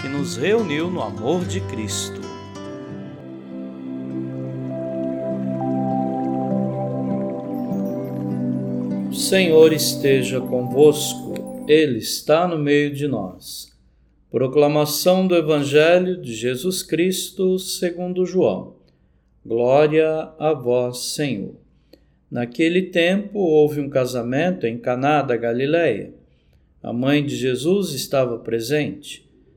que nos reuniu no amor de Cristo. O Senhor esteja convosco, Ele está no meio de nós. Proclamação do Evangelho de Jesus Cristo segundo João. Glória a vós, Senhor. Naquele tempo houve um casamento em Caná da Galileia. A mãe de Jesus estava presente.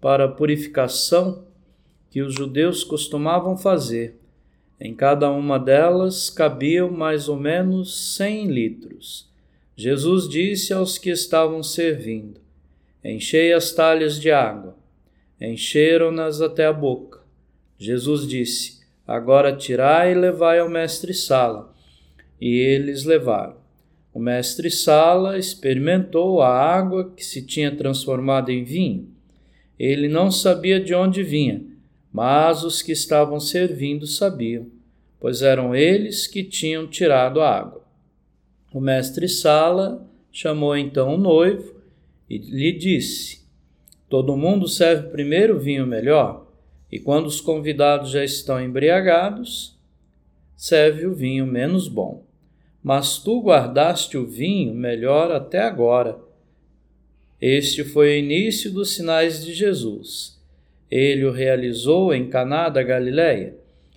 para purificação que os judeus costumavam fazer. Em cada uma delas cabiam mais ou menos cem litros. Jesus disse aos que estavam servindo: Enchei as talhas de água. Encheram-nas até a boca. Jesus disse: Agora tirai e levai ao mestre-sala. E eles levaram. O mestre-sala experimentou a água que se tinha transformado em vinho ele não sabia de onde vinha, mas os que estavam servindo sabiam, pois eram eles que tinham tirado a água. O mestre Sala chamou então o noivo e lhe disse: Todo mundo serve primeiro o vinho melhor, e quando os convidados já estão embriagados, serve o vinho menos bom. Mas tu guardaste o vinho melhor até agora. Este foi o início dos sinais de Jesus. Ele o realizou em Caná da Galiléia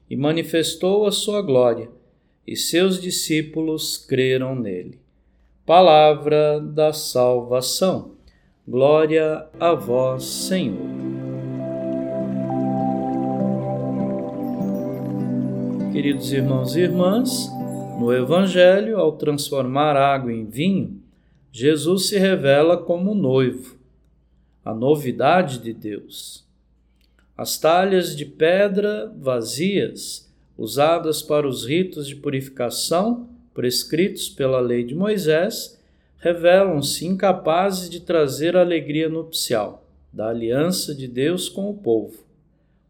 e manifestou a sua glória, e seus discípulos creram nele. Palavra da salvação. Glória a vós, Senhor. Queridos irmãos e irmãs, no Evangelho, ao transformar água em vinho, Jesus se revela como noivo, a novidade de Deus. As talhas de pedra vazias, usadas para os ritos de purificação prescritos pela lei de Moisés, revelam-se incapazes de trazer a alegria nupcial da aliança de Deus com o povo.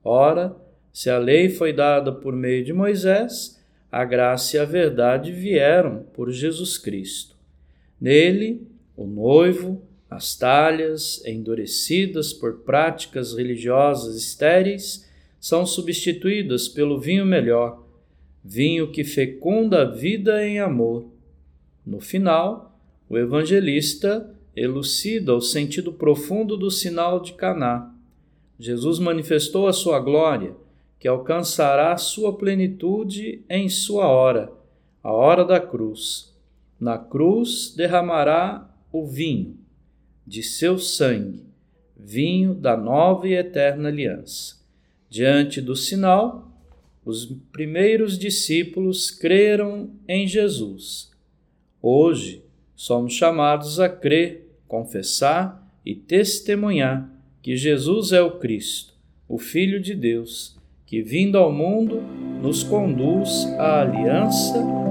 Ora, se a lei foi dada por meio de Moisés, a graça e a verdade vieram por Jesus Cristo. Nele, o noivo, as talhas, endurecidas por práticas religiosas estéreis, são substituídas pelo vinho melhor, vinho que fecunda a vida em amor. No final, o evangelista elucida o sentido profundo do sinal de Caná. Jesus manifestou a sua glória, que alcançará sua plenitude em sua hora, a hora da cruz na cruz derramará o vinho de seu sangue, vinho da nova e eterna aliança. Diante do sinal, os primeiros discípulos creram em Jesus. Hoje, somos chamados a crer, confessar e testemunhar que Jesus é o Cristo, o Filho de Deus, que vindo ao mundo nos conduz à aliança